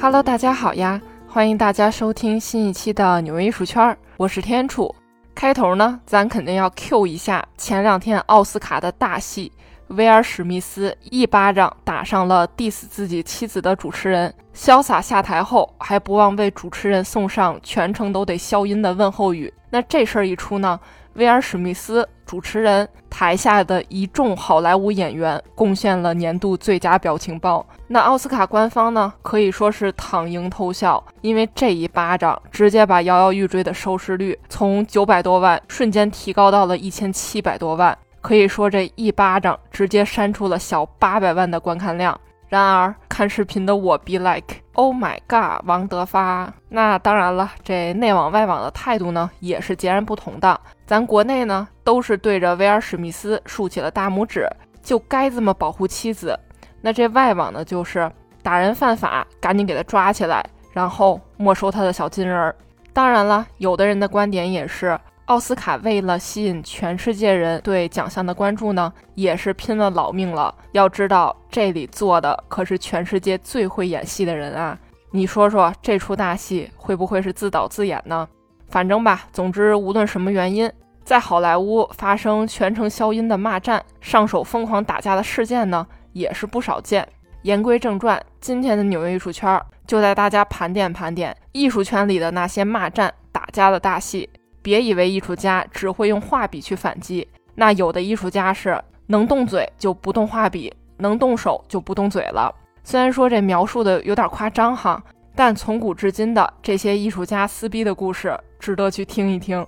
Hello，大家好呀！欢迎大家收听新一期的纽约艺术圈，我是天楚。开头呢，咱肯定要 Q 一下前两天奥斯卡的大戏，威尔史密斯一巴掌打上了 diss 自己妻子的主持人，潇洒下台后还不忘为主持人送上全程都得消音的问候语。那这事儿一出呢？威尔史密斯主持人台下的一众好莱坞演员贡献了年度最佳表情包。那奥斯卡官方呢，可以说是躺赢偷笑，因为这一巴掌直接把摇摇欲坠的收视率从九百多万瞬间提高到了一千七百多万，可以说这一巴掌直接删除了小八百万的观看量。然而，看视频的我 be like，Oh my god，王德发。那当然了，这内网外网的态度呢，也是截然不同的。咱国内呢，都是对着威尔史密斯竖起了大拇指，就该这么保护妻子。那这外网呢，就是打人犯法，赶紧给他抓起来，然后没收他的小金人儿。当然了，有的人的观点也是。奥斯卡为了吸引全世界人对奖项的关注呢，也是拼了老命了。要知道，这里坐的可是全世界最会演戏的人啊！你说说，这出大戏会不会是自导自演呢？反正吧，总之，无论什么原因，在好莱坞发生全程消音的骂战、上手疯狂打架的事件呢，也是不少见。言归正传，今天的纽约艺术圈就带大家盘点盘点艺术圈里的那些骂战、打架的大戏。别以为艺术家只会用画笔去反击，那有的艺术家是能动嘴就不动画笔，能动手就不动嘴了。虽然说这描述的有点夸张哈，但从古至今的这些艺术家撕逼的故事值得去听一听。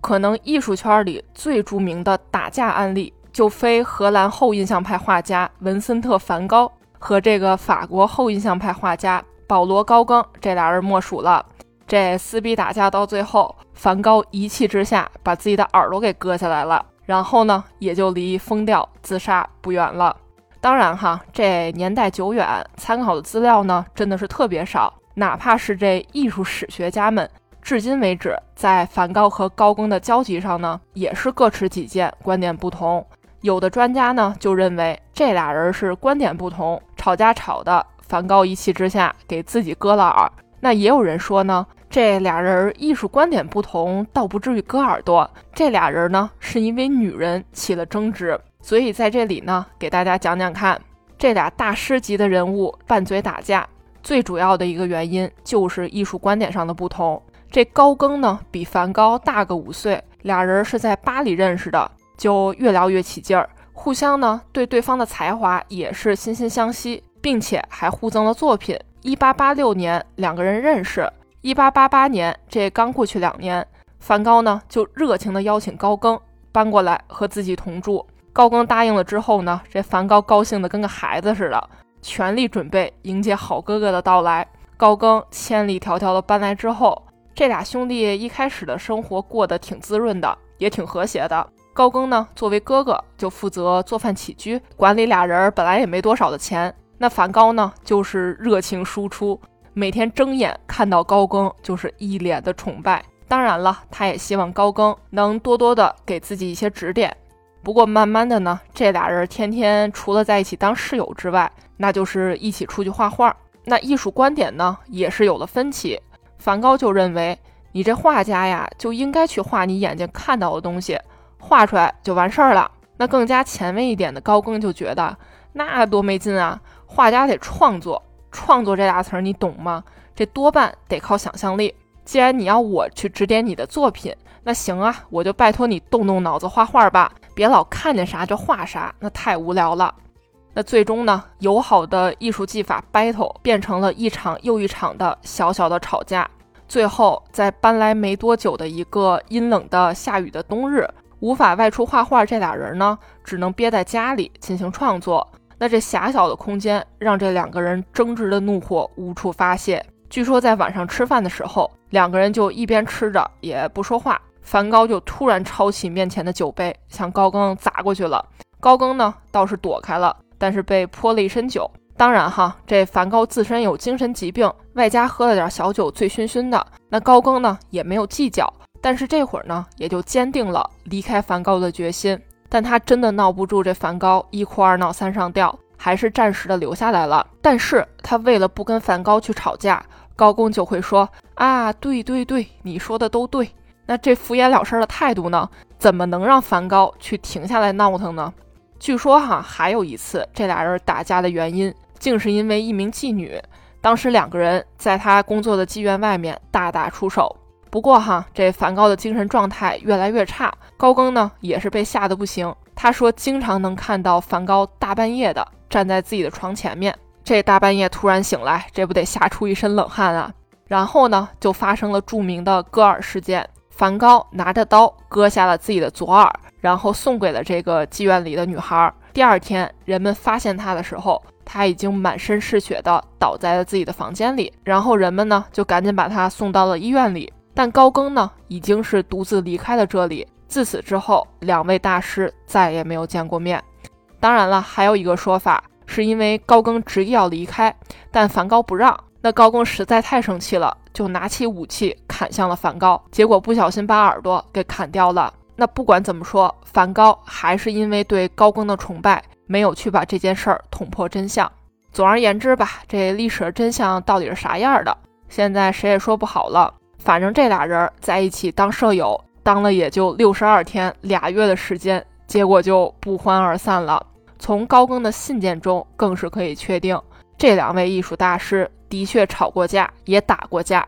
可能艺术圈里最著名的打架案例，就非荷兰后印象派画家文森特·梵高和这个法国后印象派画家保罗·高更这俩人莫属了。这撕逼打架到最后，梵高一气之下把自己的耳朵给割下来了，然后呢，也就离疯掉自杀不远了。当然哈，这年代久远，参考的资料呢真的是特别少。哪怕是这艺术史学家们，至今为止在梵高和高更的交集上呢，也是各持己见，观点不同。有的专家呢就认为这俩人是观点不同，吵架吵的，梵高一气之下给自己割了耳。那也有人说呢。这俩人艺术观点不同，倒不至于割耳朵。这俩人呢，是因为女人起了争执，所以在这里呢，给大家讲讲看，这俩大师级的人物拌嘴打架，最主要的一个原因就是艺术观点上的不同。这高更呢，比梵高大个五岁，俩人是在巴黎认识的，就越聊越起劲儿，互相呢对对方的才华也是惺惺相惜，并且还互赠了作品。一八八六年，两个人认识。一八八八年，这刚过去两年，梵高呢就热情地邀请高更搬过来和自己同住。高更答应了之后呢，这梵高高兴得跟个孩子似的，全力准备迎接好哥哥的到来。高更千里迢迢的搬来之后，这俩兄弟一开始的生活过得挺滋润的，也挺和谐的。高更呢，作为哥哥就负责做饭起居，管理俩人本来也没多少的钱。那梵高呢，就是热情输出。每天睁眼看到高更，就是一脸的崇拜。当然了，他也希望高更能多多的给自己一些指点。不过慢慢的呢，这俩人天天除了在一起当室友之外，那就是一起出去画画。那艺术观点呢，也是有了分歧。梵高就认为，你这画家呀，就应该去画你眼睛看到的东西，画出来就完事儿了。那更加前卫一点的高更就觉得，那多没劲啊，画家得创作。创作这俩词儿你懂吗？这多半得靠想象力。既然你要我去指点你的作品，那行啊，我就拜托你动动脑子画画吧，别老看见啥就画啥，那太无聊了。那最终呢，友好的艺术技法 battle 变成了一场又一场的小小的吵架。最后，在搬来没多久的一个阴冷的下雨的冬日，无法外出画画，这俩人呢，只能憋在家里进行创作。那这狭小的空间让这两个人争执的怒火无处发泄。据说在晚上吃饭的时候，两个人就一边吃着也不说话。梵高就突然抄起面前的酒杯，向高更砸过去了。高更呢倒是躲开了，但是被泼了一身酒。当然哈，这梵高自身有精神疾病，外加喝了点小酒，醉醺醺的。那高更呢也没有计较，但是这会儿呢也就坚定了离开梵高的决心。但他真的闹不住这梵高一哭二闹三上吊，还是暂时的留下来了。但是他为了不跟梵高去吵架，高更就会说：“啊，对对对，你说的都对。”那这敷衍了事的态度呢，怎么能让梵高去停下来闹腾呢？据说哈，还有一次这俩人打架的原因，竟是因为一名妓女。当时两个人在他工作的妓院外面大打出手。不过哈，这梵高的精神状态越来越差，高更呢也是被吓得不行。他说，经常能看到梵高大半夜的站在自己的床前面，这大半夜突然醒来，这不得吓出一身冷汗啊！然后呢，就发生了著名的戈尔事件，梵高拿着刀割下了自己的左耳，然后送给了这个妓院里的女孩。第二天，人们发现他的时候。他已经满身是血的倒在了自己的房间里，然后人们呢就赶紧把他送到了医院里。但高更呢已经是独自离开了这里。自此之后，两位大师再也没有见过面。当然了，还有一个说法是因为高更执意要离开，但梵高不让。那高更实在太生气了，就拿起武器砍向了梵高，结果不小心把耳朵给砍掉了。那不管怎么说，梵高还是因为对高更的崇拜。没有去把这件事儿捅破真相。总而言之吧，这历史的真相到底是啥样的，现在谁也说不好了。反正这俩人在一起当舍友，当了也就六十二天俩月的时间，结果就不欢而散了。从高更的信件中，更是可以确定，这两位艺术大师的确吵过架，也打过架。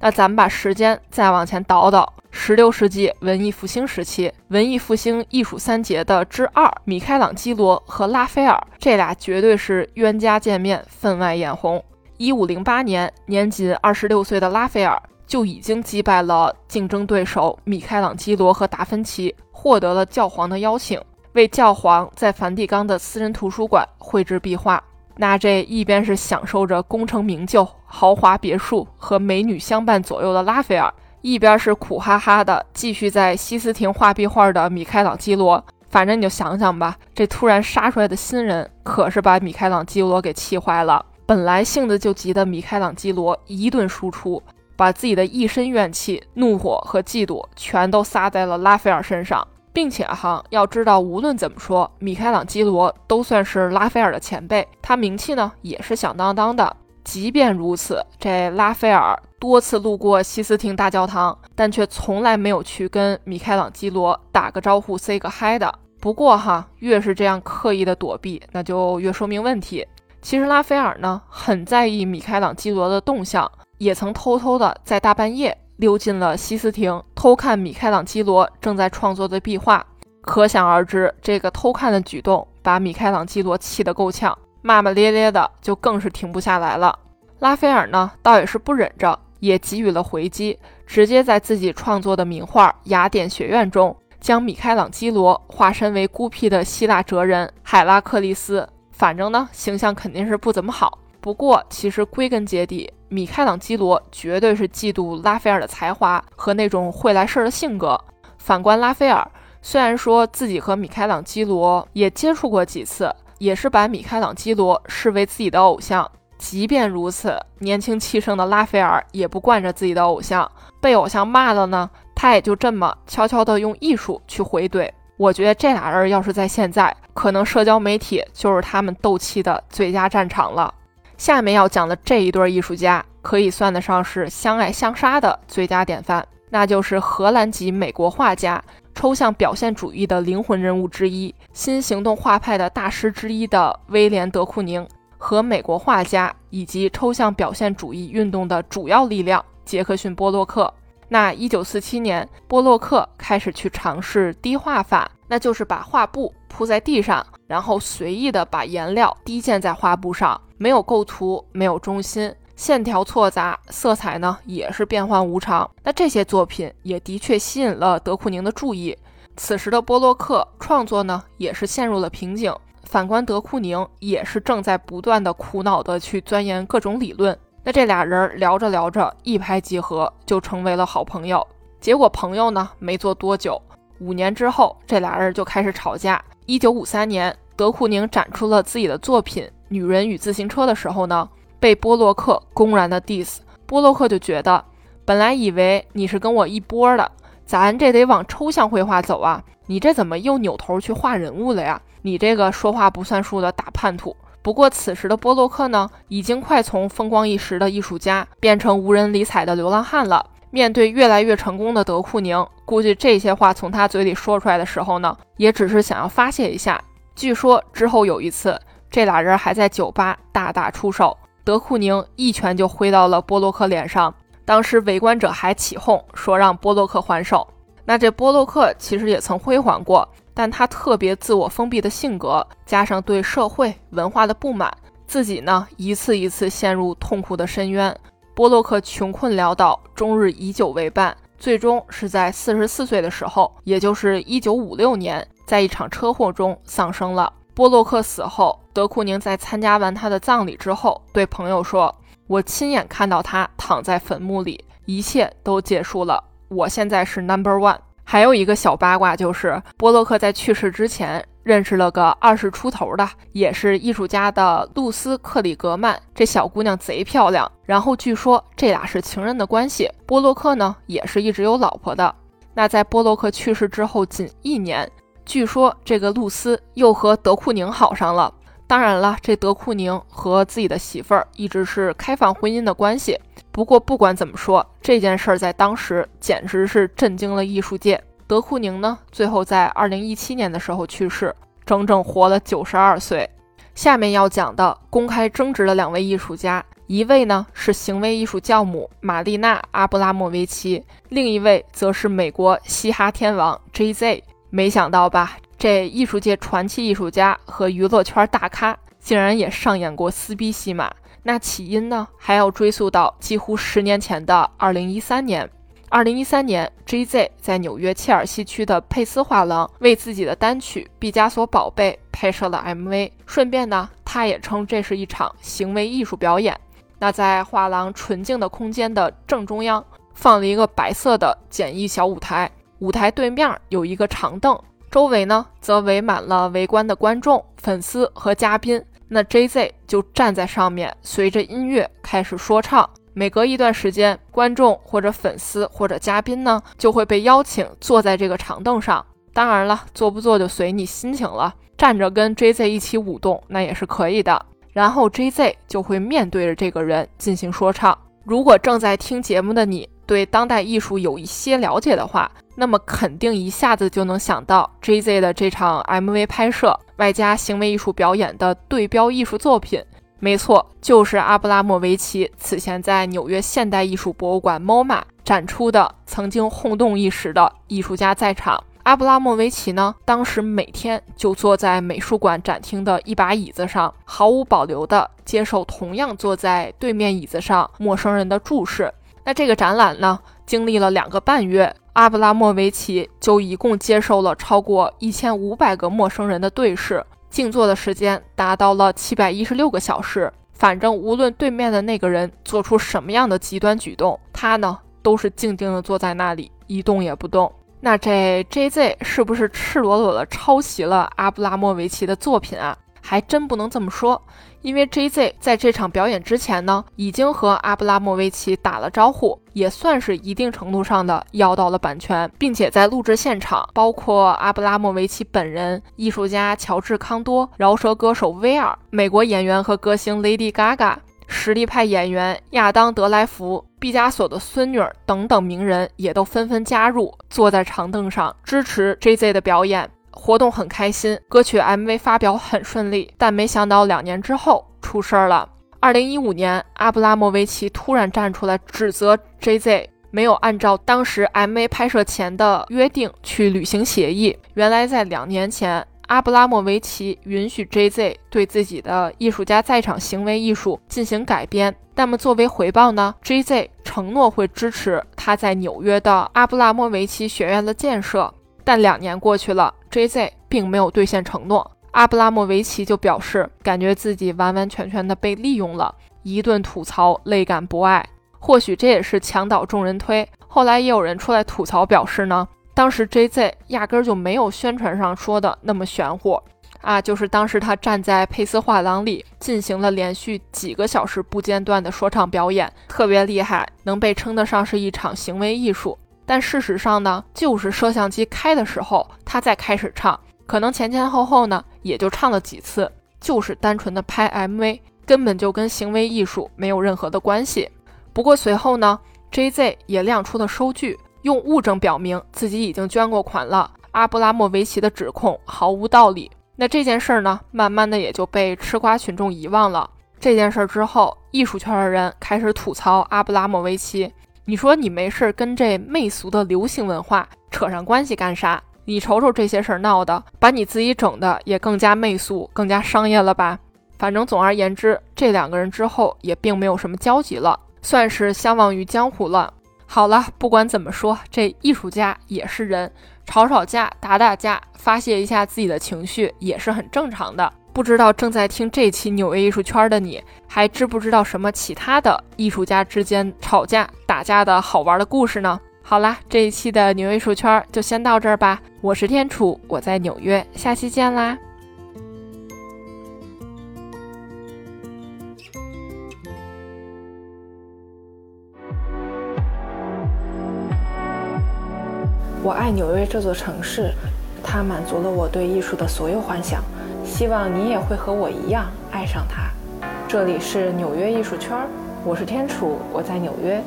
那咱们把时间再往前倒倒，十六世纪文艺复兴时期，文艺复兴艺术三杰的之二，米开朗基罗和拉斐尔，这俩绝对是冤家见面，分外眼红。一五零八年，年仅二十六岁的拉斐尔就已经击败了竞争对手米开朗基罗和达芬奇，获得了教皇的邀请，为教皇在梵蒂冈的私人图书馆绘制壁画。那这一边是享受着功成名就、豪华别墅和美女相伴左右的拉斐尔，一边是苦哈哈的继续在西斯廷画壁画的米开朗基罗。反正你就想想吧，这突然杀出来的新人可是把米开朗基罗给气坏了。本来性子就急的米开朗基罗一顿输出，把自己的一身怨气、怒火和嫉妒全都撒在了拉斐尔身上。并且哈，要知道，无论怎么说，米开朗基罗都算是拉斐尔的前辈，他名气呢也是响当当的。即便如此，这拉斐尔多次路过西斯廷大教堂，但却从来没有去跟米开朗基罗打个招呼、say 个嗨的。不过哈，越是这样刻意的躲避，那就越说明问题。其实拉斐尔呢，很在意米开朗基罗的动向，也曾偷偷的在大半夜。溜进了西斯廷，偷看米开朗基罗正在创作的壁画。可想而知，这个偷看的举动把米开朗基罗气得够呛，骂骂咧咧的，就更是停不下来了。拉斐尔呢，倒也是不忍着，也给予了回击，直接在自己创作的名画《雅典学院》中，将米开朗基罗化身为孤僻的希腊哲人海拉克利斯。反正呢，形象肯定是不怎么好。不过，其实归根结底，米开朗基罗绝对是嫉妒拉斐尔的才华和那种会来事儿的性格。反观拉斐尔，虽然说自己和米开朗基罗也接触过几次，也是把米开朗基罗视为自己的偶像。即便如此，年轻气盛的拉斐尔也不惯着自己的偶像，被偶像骂了呢，他也就这么悄悄地用艺术去回怼。我觉得这俩人要是在现在，可能社交媒体就是他们斗气的最佳战场了。下面要讲的这一对艺术家，可以算得上是相爱相杀的最佳典范，那就是荷兰籍美国画家、抽象表现主义的灵魂人物之一、新行动画派的大师之一的威廉·德库宁，和美国画家以及抽象表现主义运动的主要力量杰克逊·波洛克。那一九四七年，波洛克开始去尝试滴画法，那就是把画布铺在地上，然后随意的把颜料滴溅在画布上，没有构图，没有中心，线条错杂，色彩呢也是变幻无常。那这些作品也的确吸引了德库宁的注意。此时的波洛克创作呢也是陷入了瓶颈，反观德库宁也是正在不断的苦恼的去钻研各种理论。那这俩人聊着聊着，一拍即合，就成为了好朋友。结果朋友呢没做多久，五年之后，这俩人就开始吵架。一九五三年，德库宁展出了自己的作品《女人与自行车》的时候呢，被波洛克公然的 diss。波洛克就觉得，本来以为你是跟我一波的，咱这得往抽象绘画走啊，你这怎么又扭头去画人物了呀？你这个说话不算数的大叛徒。不过此时的波洛克呢，已经快从风光一时的艺术家变成无人理睬的流浪汉了。面对越来越成功的德库宁，估计这些话从他嘴里说出来的时候呢，也只是想要发泄一下。据说之后有一次，这俩人还在酒吧大打出手，德库宁一拳就挥到了波洛克脸上。当时围观者还起哄说让波洛克还手。那这波洛克其实也曾辉煌过，但他特别自我封闭的性格，加上对社会文化的不满，自己呢一次一次陷入痛苦的深渊。波洛克穷困潦倒，终日以酒为伴，最终是在四十四岁的时候，也就是一九五六年，在一场车祸中丧生了。波洛克死后，德库宁在参加完他的葬礼之后，对朋友说：“我亲眼看到他躺在坟墓里，一切都结束了。我现在是 Number One。”还有一个小八卦就是，波洛克在去世之前。认识了个二十出头的，也是艺术家的露丝·克里格曼。这小姑娘贼漂亮，然后据说这俩是情人的关系。波洛克呢，也是一直有老婆的。那在波洛克去世之后仅一年，据说这个露丝又和德库宁好上了。当然了，这德库宁和自己的媳妇儿一直是开放婚姻的关系。不过不管怎么说，这件事儿在当时简直是震惊了艺术界。德库宁呢，最后在二零一七年的时候去世，整整活了九十二岁。下面要讲的公开争执的两位艺术家，一位呢是行为艺术教母玛丽娜·阿布拉莫维奇，另一位则是美国嘻哈天王 J.Z。没想到吧，这艺术界传奇艺术家和娱乐圈大咖竟然也上演过撕逼戏码。那起因呢，还要追溯到几乎十年前的二零一三年。二零一三年，J.Z 在纽约切尔西区的佩斯画廊为自己的单曲《毕加索宝贝》拍摄了 MV。顺便呢，他也称这是一场行为艺术表演。那在画廊纯净的空间的正中央，放了一个白色的简易小舞台，舞台对面有一个长凳，周围呢则围满了围观的观众、粉丝和嘉宾。那 J.Z 就站在上面，随着音乐开始说唱。每隔一段时间，观众或者粉丝或者嘉宾呢，就会被邀请坐在这个长凳上。当然了，坐不坐就随你心情了。站着跟 J.Z 一起舞动，那也是可以的。然后 J.Z 就会面对着这个人进行说唱。如果正在听节目的你对当代艺术有一些了解的话，那么肯定一下子就能想到 Jay Z 的这场 MV 拍摄外加行为艺术表演的对标艺术作品。没错，就是阿布拉莫维奇此前在纽约现代艺术博物馆 MoMA 展出的曾经轰动一时的艺术家在场。阿布拉莫维奇呢，当时每天就坐在美术馆展厅的一把椅子上，毫无保留地接受同样坐在对面椅子上陌生人的注视。那这个展览呢，经历了两个半月，阿布拉莫维奇就一共接受了超过一千五百个陌生人的对视。静坐的时间达到了七百一十六个小时。反正无论对面的那个人做出什么样的极端举动，他呢都是静静的坐在那里，一动也不动。那这 J.Z 是不是赤裸裸的抄袭了阿布拉莫维奇的作品啊？还真不能这么说。因为 J.Z 在这场表演之前呢，已经和阿布拉莫维奇打了招呼，也算是一定程度上的要到了版权，并且在录制现场，包括阿布拉莫维奇本人、艺术家乔治康多、饶舌歌手威尔、美国演员和歌星 Lady Gaga、实力派演员亚当德莱福、毕加索的孙女等等名人也都纷纷加入，坐在长凳上支持 J.Z 的表演。活动很开心，歌曲 MV 发表很顺利，但没想到两年之后出事儿了。二零一五年，阿布拉莫维奇突然站出来指责 J.Z 没有按照当时 MV 拍摄前的约定去履行协议。原来在两年前，阿布拉莫维奇允许 J.Z 对自己的艺术家在场行为艺术进行改编，那么作为回报呢，J.Z 承诺会支持他在纽约的阿布拉莫维奇学院的建设。但两年过去了，J.Z. 并没有兑现承诺，阿布拉莫维奇就表示感觉自己完完全全的被利用了，一顿吐槽，泪感不爱。或许这也是墙倒众人推。后来也有人出来吐槽，表示呢，当时 J.Z. 压根就没有宣传上说的那么玄乎啊，就是当时他站在佩斯画廊里进行了连续几个小时不间断的说唱表演，特别厉害，能被称得上是一场行为艺术。但事实上呢，就是摄像机开的时候，他再开始唱，可能前前后后呢也就唱了几次，就是单纯的拍 MV，根本就跟行为艺术没有任何的关系。不过随后呢，JZ 也亮出了收据，用物证表明自己已经捐过款了。阿布拉莫维奇的指控毫无道理。那这件事儿呢，慢慢的也就被吃瓜群众遗忘了。这件事之后，艺术圈的人开始吐槽阿布拉莫维奇。你说你没事跟这媚俗的流行文化扯上关系干啥？你瞅瞅这些事儿闹的，把你自己整的也更加媚俗、更加商业了吧？反正总而言之，这两个人之后也并没有什么交集了，算是相忘于江湖了。好了，不管怎么说，这艺术家也是人。吵吵架、打打架，发泄一下自己的情绪也是很正常的。不知道正在听这期纽约艺术圈的你，还知不知道什么其他的艺术家之间吵架、打架的好玩的故事呢？好啦，这一期的纽约艺术圈就先到这儿吧。我是天楚，我在纽约，下期见啦。我爱纽约这座城市，它满足了我对艺术的所有幻想。希望你也会和我一样爱上它。这里是纽约艺术圈，我是天楚，我在纽约。